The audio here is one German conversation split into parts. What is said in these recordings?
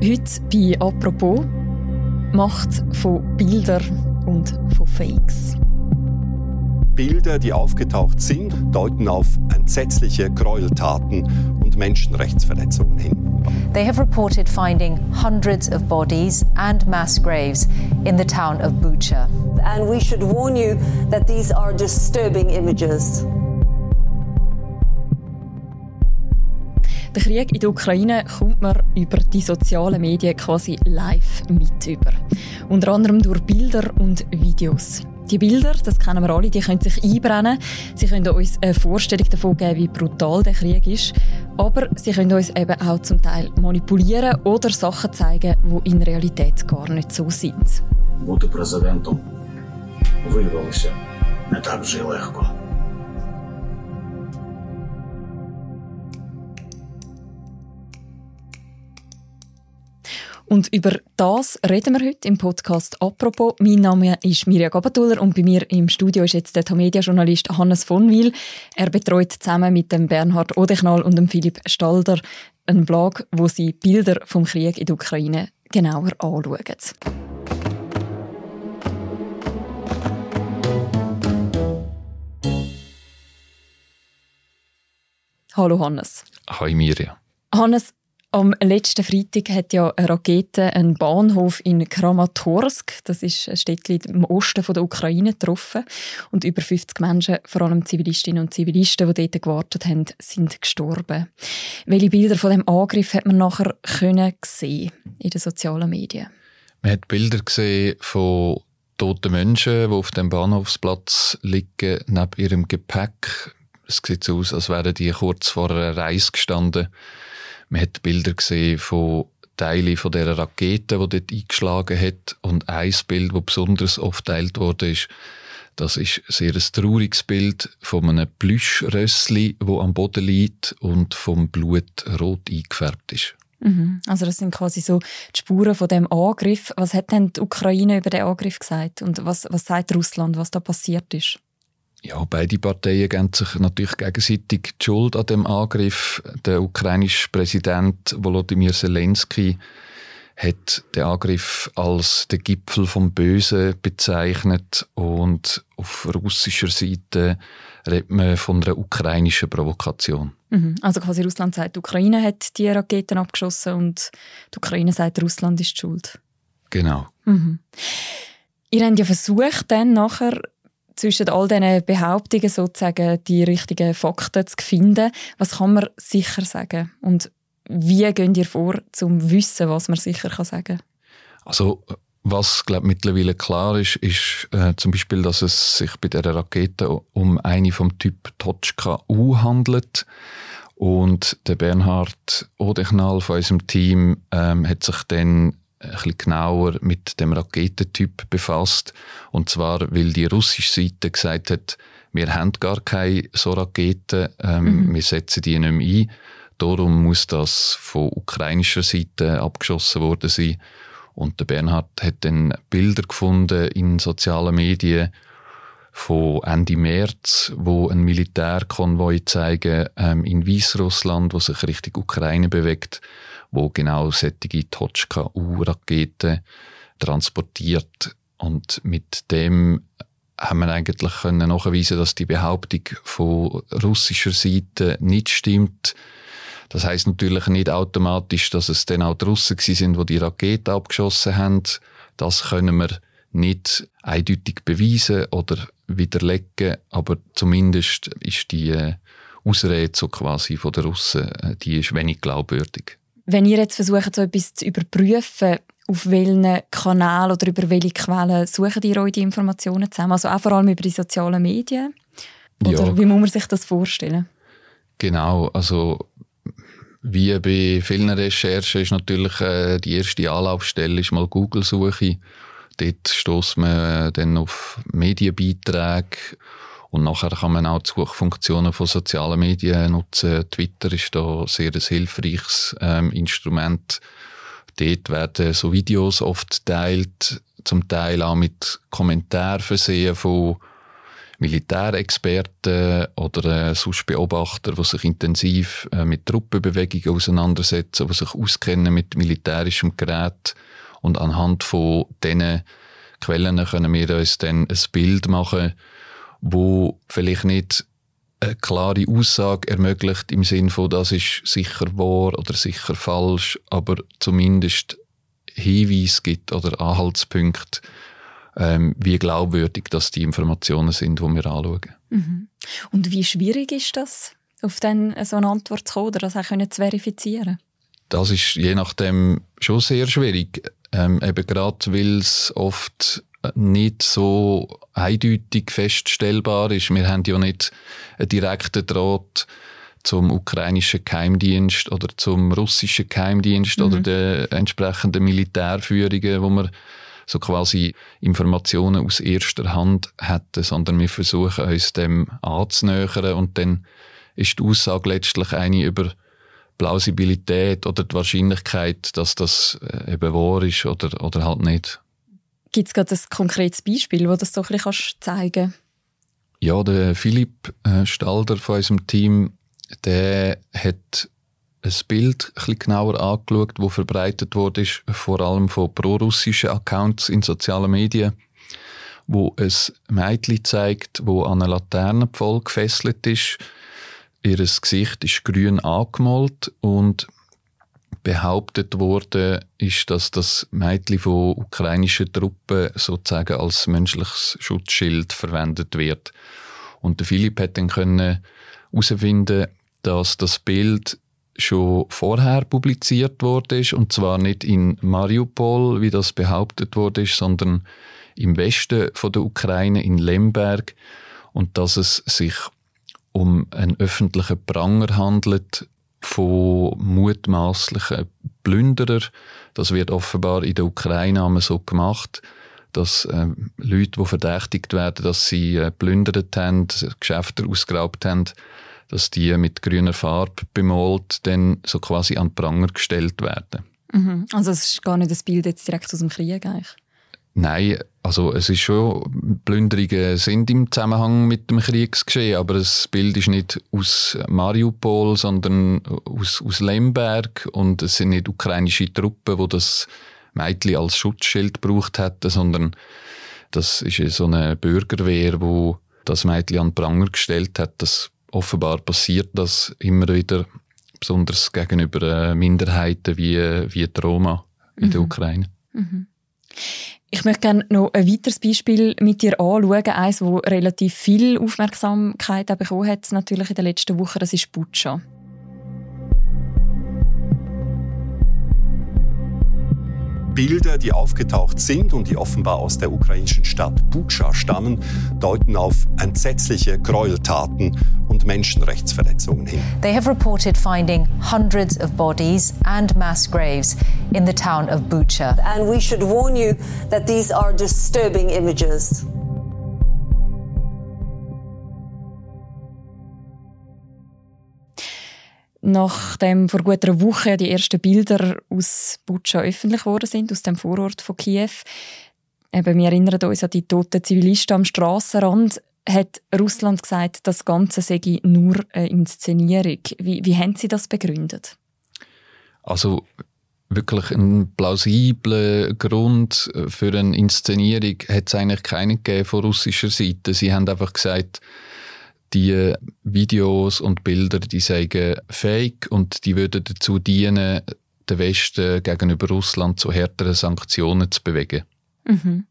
Heute bei «Apropos» Macht von Bildern und von Fakes. Bilder, die aufgetaucht sind, deuten auf entsetzliche Gräueltaten und Menschenrechtsverletzungen hin. They have reported finding hundreds of bodies and mass graves in the town of Bucha. And we should warn you that these are disturbing images. Der Krieg in der Ukraine kommt man über die sozialen Medien quasi live mit über. Unter anderem durch Bilder und Videos. Die Bilder, das kennen wir alle, die können sich einbrennen. Sie können uns eine Vorstellung davon geben, wie brutal der Krieg ist. Aber sie können uns eben auch zum Teil manipulieren oder Sachen zeigen, die in Realität gar nicht so sind. Бути президентом виявилося не так вже й легко. Und über das reden wir heute im Podcast «Apropos». Mein Name ist Mirja Gabatuller und bei mir im Studio ist jetzt der Tamedia-Journalist Hannes von Wil. Er betreut zusammen mit dem Bernhard Odechnal und dem Philipp Stalder einen Blog, wo sie Bilder vom Krieg in der Ukraine genauer anschauen. Hallo Hannes. Hi Mirja. Hannes, am letzten Freitag hat ja eine Rakete einen Bahnhof in Kramatorsk, das ist ein Städtchen im Osten der Ukraine, getroffen. Und über 50 Menschen, vor allem Zivilistinnen und Zivilisten, die dort gewartet haben, sind gestorben. Welche Bilder von dem Angriff hat man nachher können sehen in den sozialen Medien? Man hat Bilder gesehen von toten Menschen, die auf dem Bahnhofsplatz liegen, neben ihrem Gepäck. Es sieht so aus, als wären die kurz vor einer Reise gestanden. Man hat Bilder gesehen von Teilen von dieser Rakete, die dort eingeschlagen hat. Und ein Bild, das besonders oft teilt wurde, ist, das ist ein sehr trauriges Bild von einem Plüschrössli, wo am Boden liegt und vom Blut rot eingefärbt ist. Mhm. Also das sind quasi so die Spuren von dem Angriff. Was hat denn die Ukraine über den Angriff gesagt und was, was sagt Russland, was da passiert ist? Ja, beide Parteien geben sich natürlich gegenseitig die Schuld an dem Angriff. Der ukrainische Präsident Volodymyr Zelensky hat den Angriff als den Gipfel vom Bösen bezeichnet und auf russischer Seite redet man von einer ukrainischen Provokation. Mhm. Also quasi Russland sagt, die Ukraine hat die Raketen abgeschossen und die Ukraine sagt, Russland ist schuld. Genau. Mhm. Ihr habt ja versucht, dann nachher zwischen all diesen Behauptungen sozusagen die richtigen Fakten zu finden. Was kann man sicher sagen? Und wie geht ihr vor, um zu wissen, was man sicher sagen kann? Also, was glaub, mittlerweile klar ist, ist äh, zum Beispiel, dass es sich bei der Rakete um eine vom Typ Tochka U handelt. Und der Bernhard Odechnal von unserem Team ähm, hat sich dann ein bisschen genauer mit dem Raketentyp befasst. Und zwar, weil die russische Seite gesagt hat, wir haben gar keine so Raketen, ähm, mhm. wir setzen die nicht mehr ein. Darum muss das von ukrainischer Seite abgeschossen worden sein. Und der Bernhard hat dann Bilder gefunden in sozialen Medien von Ende März, wo ein Militärkonvoi zeigen ähm, in Weißrussland, wo sich Richtung Ukraine bewegt wo genau solche Tochka-U-Raketen transportiert. Und mit dem haben wir eigentlich können nachweisen, dass die Behauptung von russischer Seite nicht stimmt. Das heißt natürlich nicht automatisch, dass es dann auch die Russen sind, die die Raketen abgeschossen haben. Das können wir nicht eindeutig beweisen oder widerlegen, aber zumindest ist die äh, Ausrede so quasi von der Russen, äh, die ist wenig glaubwürdig. Wenn ihr jetzt versucht, so etwas zu überprüfen, auf welchen Kanal oder über welche Quellen suchen ihr euch die Informationen zusammen? Also auch vor allem über die sozialen Medien? Oder ja. wie muss man sich das vorstellen? Genau, also wie bei vielen Recherchen ist natürlich äh, die erste Anlaufstelle ist mal Google-Suche. Dort stößt man äh, dann auf Medienbeiträge und nachher kann man auch die Suchfunktionen von sozialen Medien nutzen. Twitter ist da sehr ein hilfreiches ähm, Instrument. Dort werden so Videos oft teilt, zum Teil auch mit Kommentaren versehen von Militärexperten oder äh, sonst Beobachter, die sich intensiv äh, mit Truppenbewegungen auseinandersetzen, die sich auskennen mit militärischem Gerät und anhand von diesen Quellen können wir uns dann ein Bild machen, wo vielleicht nicht eine klare Aussage ermöglicht im Sinn von, das ist sicher wahr oder sicher falsch, aber zumindest Hinweis gibt oder Anhaltspunkte, ähm, wie glaubwürdig das die Informationen sind, die wir anschauen. Mhm. Und wie schwierig ist das, auf dann so eine Antwort zu kommen oder das auch zu verifizieren? Das ist je nachdem schon sehr schwierig. Ähm, eben gerade, weil es oft nicht so eindeutig feststellbar ist. Wir haben ja nicht einen direkten Draht zum ukrainischen Geheimdienst oder zum russischen Geheimdienst mhm. oder den entsprechenden Militärführungen, wo wir so quasi Informationen aus erster Hand hätten, sondern wir versuchen uns dem anzunähern und dann ist die Aussage letztlich eine über Plausibilität oder die Wahrscheinlichkeit, dass das äh, eben wahr ist oder, oder halt nicht. Gibt es gerade ein konkretes Beispiel, wo das so ein bisschen zeigen kannst? Ja, der Philipp äh, Stalder von unserem Team, der hat ein Bild ein genauer angeschaut, das verbreitet wurde, vor allem von prorussischen Accounts in sozialen Medien, wo ein Mädchen zeigt, wo an einer Laternenpfahl gefesselt ist. Ihr Gesicht ist grün angemalt und behauptet wurde, ist, dass das Mädchen von ukrainischen Truppen sozusagen als menschliches Schutzschild verwendet wird. Und der Philipp hat dann herausfinden, dass das Bild schon vorher publiziert wurde und zwar nicht in Mariupol, wie das behauptet wurde, sondern im Westen von der Ukraine in Lemberg und dass es sich um einen öffentlichen Pranger handelt von mutmaßlichen Plünderer. Das wird offenbar in der Ukraine so gemacht, dass äh, Leute, die verdächtigt werden, dass sie äh, plündert haben, Geschäfte ausgeraubt haben, dass die mit grüner Farbe bemalt dann so quasi an den Pranger gestellt werden. Mhm. Also es ist gar nicht das Bild jetzt direkt aus dem Krieg eigentlich? Nein, also es ist schon, Plünderungen sind im Zusammenhang mit dem Kriegsgeschehen, aber das Bild ist nicht aus Mariupol, sondern aus, aus Lemberg und es sind nicht ukrainische Truppen, die das Mädchen als Schutzschild gebraucht hätten, sondern das ist so eine Bürgerwehr, wo das Mädchen an den Pranger gestellt hat. Das offenbar passiert das immer wieder, besonders gegenüber äh, Minderheiten wie, wie die Roma in mhm. der Ukraine. Mhm. Ich möchte gerne noch ein weiteres Beispiel mit dir anschauen. Eines, das relativ viel Aufmerksamkeit bekommen hat, natürlich in den letzten Wochen, das ist Butscha. Bilder, die aufgetaucht sind und die offenbar aus der ukrainischen Stadt Bucha stammen, deuten auf entsetzliche Gräueltaten und Menschenrechtsverletzungen hin. They have reported finding hundreds of bodies and mass graves in the town of Bucha. And we should warn you that these are disturbing images. Nachdem vor gut einer Woche die ersten Bilder aus Butscha öffentlich worden sind, aus dem Vorort von Kiew, eben, wir erinnern uns an die toten Zivilisten am Strassenrand, hat Russland gesagt, das Ganze sei nur eine Inszenierung. Wie, wie haben Sie das begründet? Also wirklich einen plausiblen Grund für eine Inszenierung hat es eigentlich keinen gegeben von russischer Seite. Sie haben einfach gesagt, die Videos und Bilder, die sagen fake und die würden dazu dienen, den Westen gegenüber Russland zu härteren Sanktionen zu bewegen. Mhm.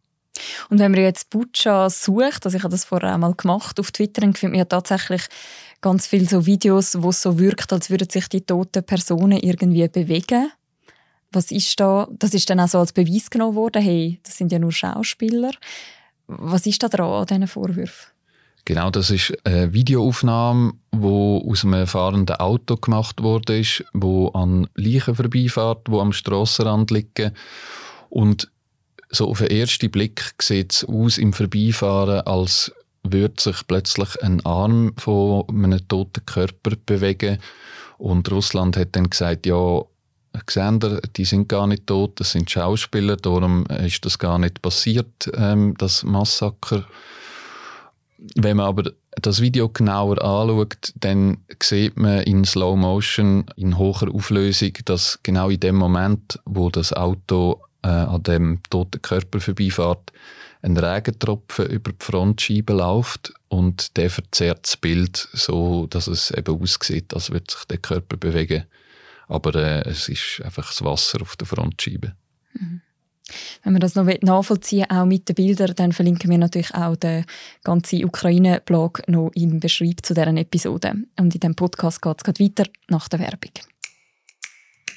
Und wenn man jetzt Butscha sucht, also ich habe das vorher einmal gemacht auf Twitter, dann findet man ja tatsächlich ganz viele so Videos, wo es so wirkt, als würden sich die toten Personen irgendwie bewegen. Was ist da? Das ist dann auch so als Beweis genommen worden. Hey, das sind ja nur Schauspieler. Was ist da dran an diesen Vorwürfen? Genau, das ist eine Videoaufnahme, wo aus einem fahrenden Auto gemacht wurde, wo an Leichen vorbeifährt, wo am Strassenrand liegen. Und so auf den ersten Blick sieht es aus im Vorbeifahren, als würde sich plötzlich ein Arm von einem toten Körper bewegen. Und Russland hat dann gesagt, ja, sehen die sind gar nicht tot, das sind Schauspieler, darum ist das gar nicht passiert, ähm, das Massaker. wenn man aber das Video genauer anschaut, dann sieht man in Slow Motion, in hoher Auflösung, dass genau in dem Moment, wo das Auto äh, an dem toten Körper vorbeifährt, ein Regentropfen über die Frontscheibe läuft und der verzerrt das Bild so, dass es eben aussieht, als würde sich der Körper bewegen. Aber äh, es ist einfach das Wasser auf der Frontscheibe. Mhm. Wenn wir das noch nachvollziehen auch mit den Bildern, dann verlinken wir natürlich auch den ganzen Ukraine-Blog noch im Beschreib zu deren Episode. Und in diesem Podcast geht es weiter nach der Werbung.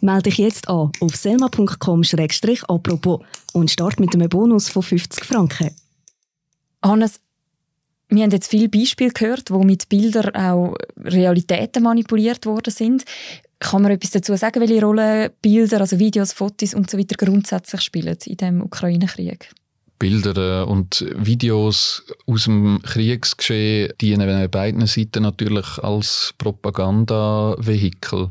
Melde dich jetzt an auf selma.com-apropos und start mit einem Bonus von 50 Franken. Hannes, wir haben jetzt viele Beispiele gehört, wo mit Bildern auch Realitäten manipuliert worden sind. Kann man etwas dazu sagen, welche Rolle Bilder, also Videos, Fotos und so weiter grundsätzlich spielen in dem Ukraine-Krieg? Bilder äh, und Videos aus dem Kriegsgeschehen dienen beiden Seiten natürlich als Propagandavehikel.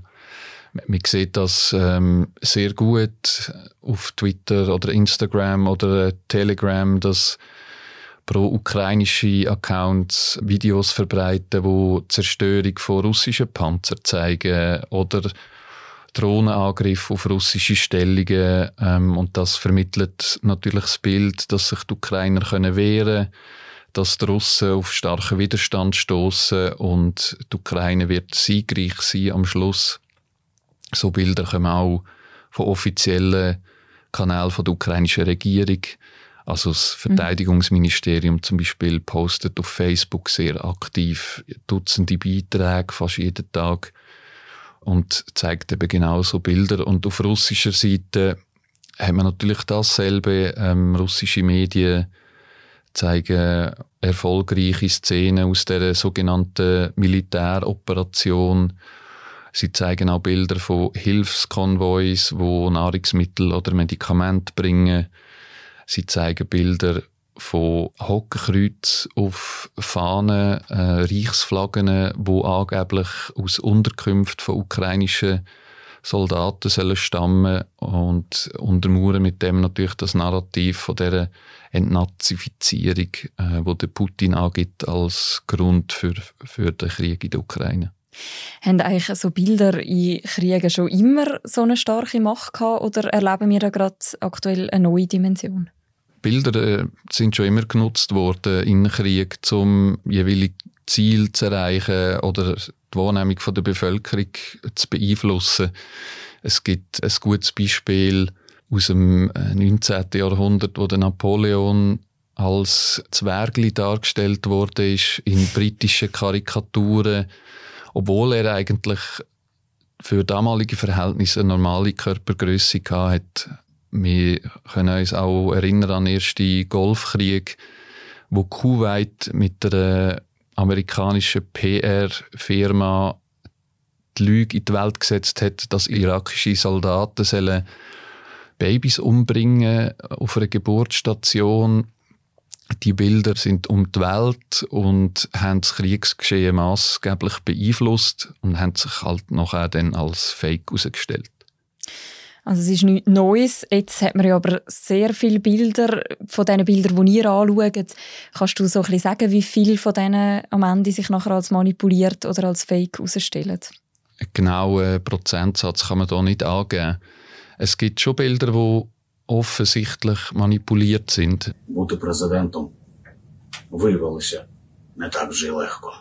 Man sieht das ähm, sehr gut auf Twitter oder Instagram oder Telegram, dass pro-ukrainische Accounts Videos verbreiten, wo Zerstörung von russischen Panzern zeigen oder Drohnenangriff auf russische Stellungen ähm, und das vermittelt natürlich das Bild, dass sich die Ukrainer können wehren dass die Russen auf starken Widerstand stoßen und die Ukraine wird siegreich sein am Schluss. So Bilder kommen auch von offiziellen Kanälen der ukrainischen Regierung. Also das mhm. Verteidigungsministerium zum Beispiel postet auf Facebook sehr aktiv Dutzende Beiträge, fast jeden Tag und zeigt eben genau so Bilder. Und auf russischer Seite hat man natürlich dasselbe. Ähm, russische Medien zeigen erfolgreiche Szenen aus der sogenannten Militäroperation. Sie zeigen auch Bilder von Hilfskonvois, wo Nahrungsmittel oder Medikamente bringen. Sie zeigen Bilder von Hockenkreuz auf Fahnen, äh, Reichsflaggen, wo angeblich aus Unterkünften von ukrainischen Soldaten sollen stammen und untermauern mit dem natürlich das Narrativ von der Entnazifizierung, äh, wo der Putin angibt als Grund für, für den Krieg in der Ukraine. Haben eigentlich so Bilder in Kriegen schon immer so eine starke Macht gehabt oder erleben wir da gerade aktuell eine neue Dimension? Bilder äh, sind schon immer genutzt worden in Krieg, um jeweilige Ziel zu erreichen oder die Wahrnehmung der Bevölkerung zu beeinflussen. Es gibt ein gutes Beispiel aus dem 19. Äh, Jahrhundert, wo der Napoleon als Zwergli dargestellt wurde in britischen Karikaturen, obwohl er eigentlich für damalige Verhältnisse eine normale Körpergröße hatte wir können uns auch erinnern an den ersten Golfkrieg, wo Kuwait mit der amerikanischen PR-Firma die Lüge in die Welt gesetzt hat, dass irakische Soldaten sollen Babys umbringen auf einer Geburtsstation. Die Bilder sind um die Welt und haben das Kriegsgeschehen maßgeblich beeinflusst und haben sich halt nachher dann als Fake herausgestellt. Also es ist nichts Neues. Jetzt hat man ja aber sehr viele Bilder. Von diesen Bildern, die ihr anschaut, kannst du so ein bisschen sagen, wie viele von denen am Ende sich nachher als manipuliert oder als Fake herausstellen? Einen genauen Prozentsatz kann man da nicht angeben. Es gibt schon Bilder, die offensichtlich manipuliert sind. Бути президентом виявилося не так вже легко.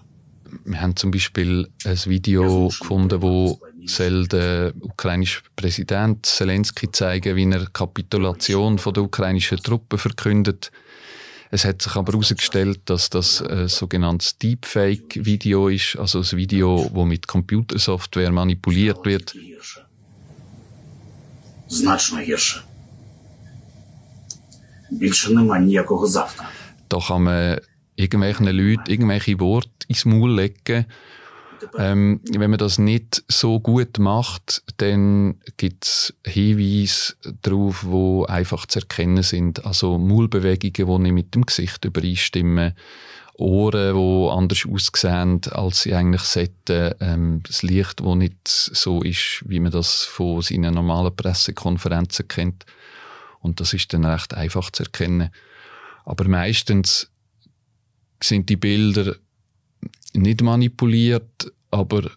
Wir haben zum Beispiel ein Video gefunden, wo soll der ukrainische Präsident Zelensky zeigen, wie er Kapitulation von der ukrainischen Truppen verkündet. Es hat sich aber herausgestellt, dass das ein sogenanntes Deepfake-Video ist, also ein Video, das mit Computersoftware manipuliert wird. Значно гірше. Більше нема ніякого завтра. Da kann man irgendwelchen Leuten irgendwelche Worte ins Maul legen Ähm, wenn man das nicht so gut macht, dann gibt es Hinweise darauf, die einfach zu erkennen sind. Also Maulbewegungen, die nicht mit dem Gesicht übereinstimmen, Ohren, die anders aussehen, als sie eigentlich sollten, ähm, das Licht, das nicht so ist, wie man das von seinen normalen Pressekonferenzen kennt. Und das ist dann recht einfach zu erkennen. Aber meistens sind die Bilder nicht manipuliert, aber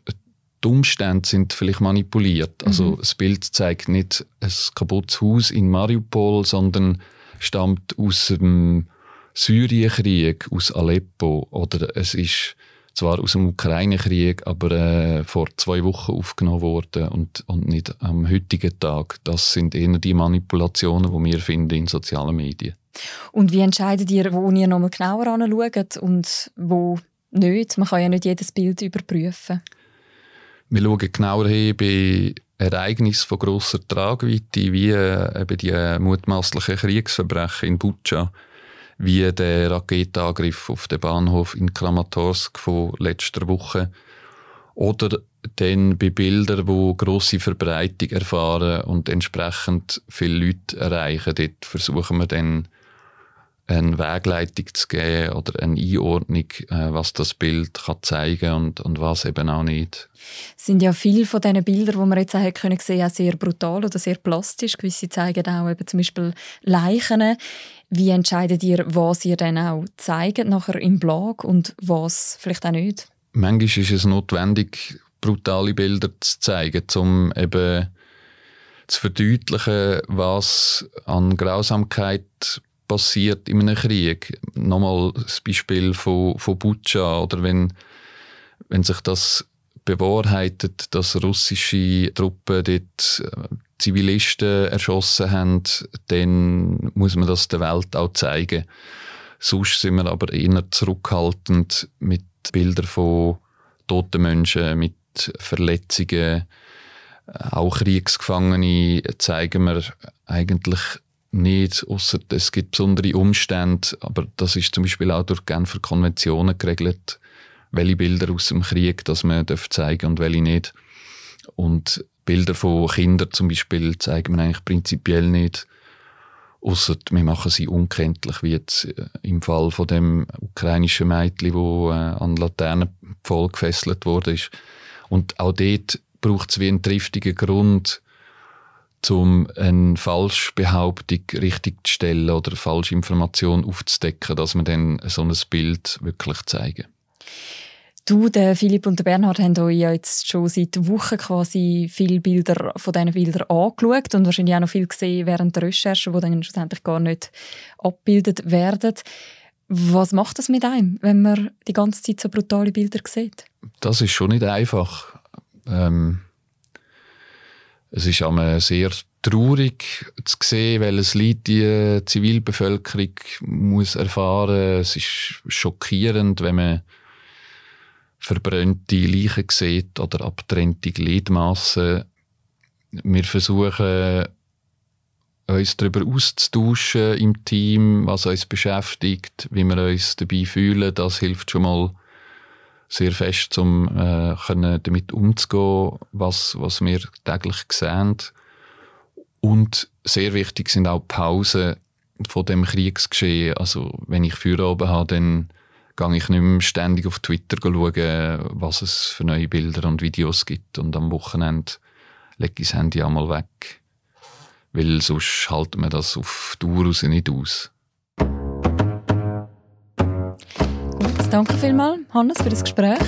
die Umstände sind vielleicht manipuliert. Also mhm. das Bild zeigt nicht ein kaputtes Haus in Mariupol, sondern stammt aus dem Syrienkrieg, aus Aleppo. Oder es ist zwar aus dem Ukraine-Krieg, aber äh, vor zwei Wochen aufgenommen worden und, und nicht am heutigen Tag. Das sind eher die Manipulationen, die wir finden in sozialen Medien. Und wie entscheidet ihr, wo ihr nochmal genauer anschaut und wo nicht? Man kann ja nicht jedes Bild überprüfen. Wir schauen genauer hin bei Ereignissen von grosser Tragweite, wie äh, eben die mutmaßlichen Kriegsverbrechen in Butscha, wie der Raketenangriff auf den Bahnhof in Kramatorsk von letzter Woche oder dann bei Bildern, wo grosse Verbreitung erfahren und entsprechend viele Leute erreichen. Dort versuchen wir dann eine Wegleitung zu geben oder eine Einordnung, äh, was das Bild kann zeigen und, und was eben auch nicht. Es sind ja viele von diesen Bildern, die man jetzt auch können sehen, auch sehr brutal oder sehr plastisch. Gewisse zeigen auch eben zum Beispiel Leichen. Wie entscheidet ihr, was ihr dann auch zeigt nachher im Blog und was vielleicht auch nicht? Manchmal ist es notwendig, brutale Bilder zu zeigen, um eben zu verdeutlichen, was an Grausamkeit passiert in einem Krieg. Nochmal das Beispiel von, von Butscha oder wenn, wenn sich das bewahrheitet, dass russische Truppen dort äh, Zivilisten erschossen haben, dann muss man das der Welt auch zeigen. Sonst sind wir aber eher zurückhaltend mit Bildern von toten Menschen, mit Verletzungen. Auch Kriegsgefangene zeigen wir eigentlich nicht, außer es gibt besondere Umstände, aber das ist zum Beispiel auch durch Genfer Konventionen geregelt, welche Bilder aus dem Krieg das man zeigen und welche nicht. Und Bilder von Kindern zum Beispiel zeigen wir eigentlich prinzipiell nicht, außer wir machen sie unkenntlich, wie jetzt äh, im Fall von dem ukrainischen Mädchen, wo äh, an Laternenpfahl gefesselt wurde. Und auch dort braucht es wie einen triftigen Grund, um eine Falschbehauptung richtig zu stellen oder falsche Information aufzudecken, dass man dann so ein Bild wirklich zeigen. Du, der Philipp und der Bernhard haben euch ja jetzt schon seit Wochen quasi viele Bilder von diesen Bildern angeschaut und wahrscheinlich auch noch viel gesehen während der Recherche, die dann schlussendlich gar nicht abgebildet werden. Was macht das mit einem, wenn man die ganze Zeit so brutale Bilder sieht? Das ist schon nicht einfach. Ähm es ist einmal sehr traurig zu sehen, welches Leid die Zivilbevölkerung muss erfahren. Es ist schockierend, wenn man verbrannte Leichen sieht oder abtrennte Gliedmassen. Wir versuchen, uns darüber auszutauschen im Team, was uns beschäftigt, wie wir uns dabei fühlen. Das hilft schon mal sehr fest, um äh, können damit umzugehen, was, was wir täglich sehen. Und sehr wichtig sind auch Pausen von dem Kriegsgeschehen. Also wenn ich Feierabend habe, dann gehe ich nicht mehr ständig auf Twitter schauen, was es für neue Bilder und Videos gibt. Und am Wochenende lege ich das Handy auch mal weg. Weil sonst halten wir das auf Dauer raus nicht aus. Danke vielmals, Hannes, für das Gespräch.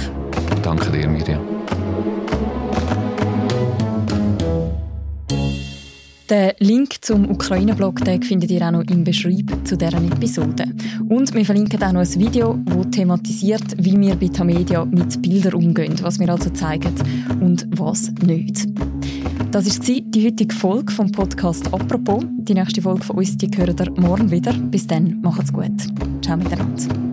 Danke dir, Miriam. Den Link zum Ukraine-Blog findet ihr auch noch im Beschreib zu deren Episode. Und wir verlinken auch noch ein Video, das thematisiert, wie wir bei Tamedia mit Bildern umgehen, was wir also zeigen und was nicht. Das war die heutige Folge vom Podcast «Apropos». Die nächste Folge von uns die hören ihr morgen wieder. Bis dann, macht's gut. Ciao miteinander.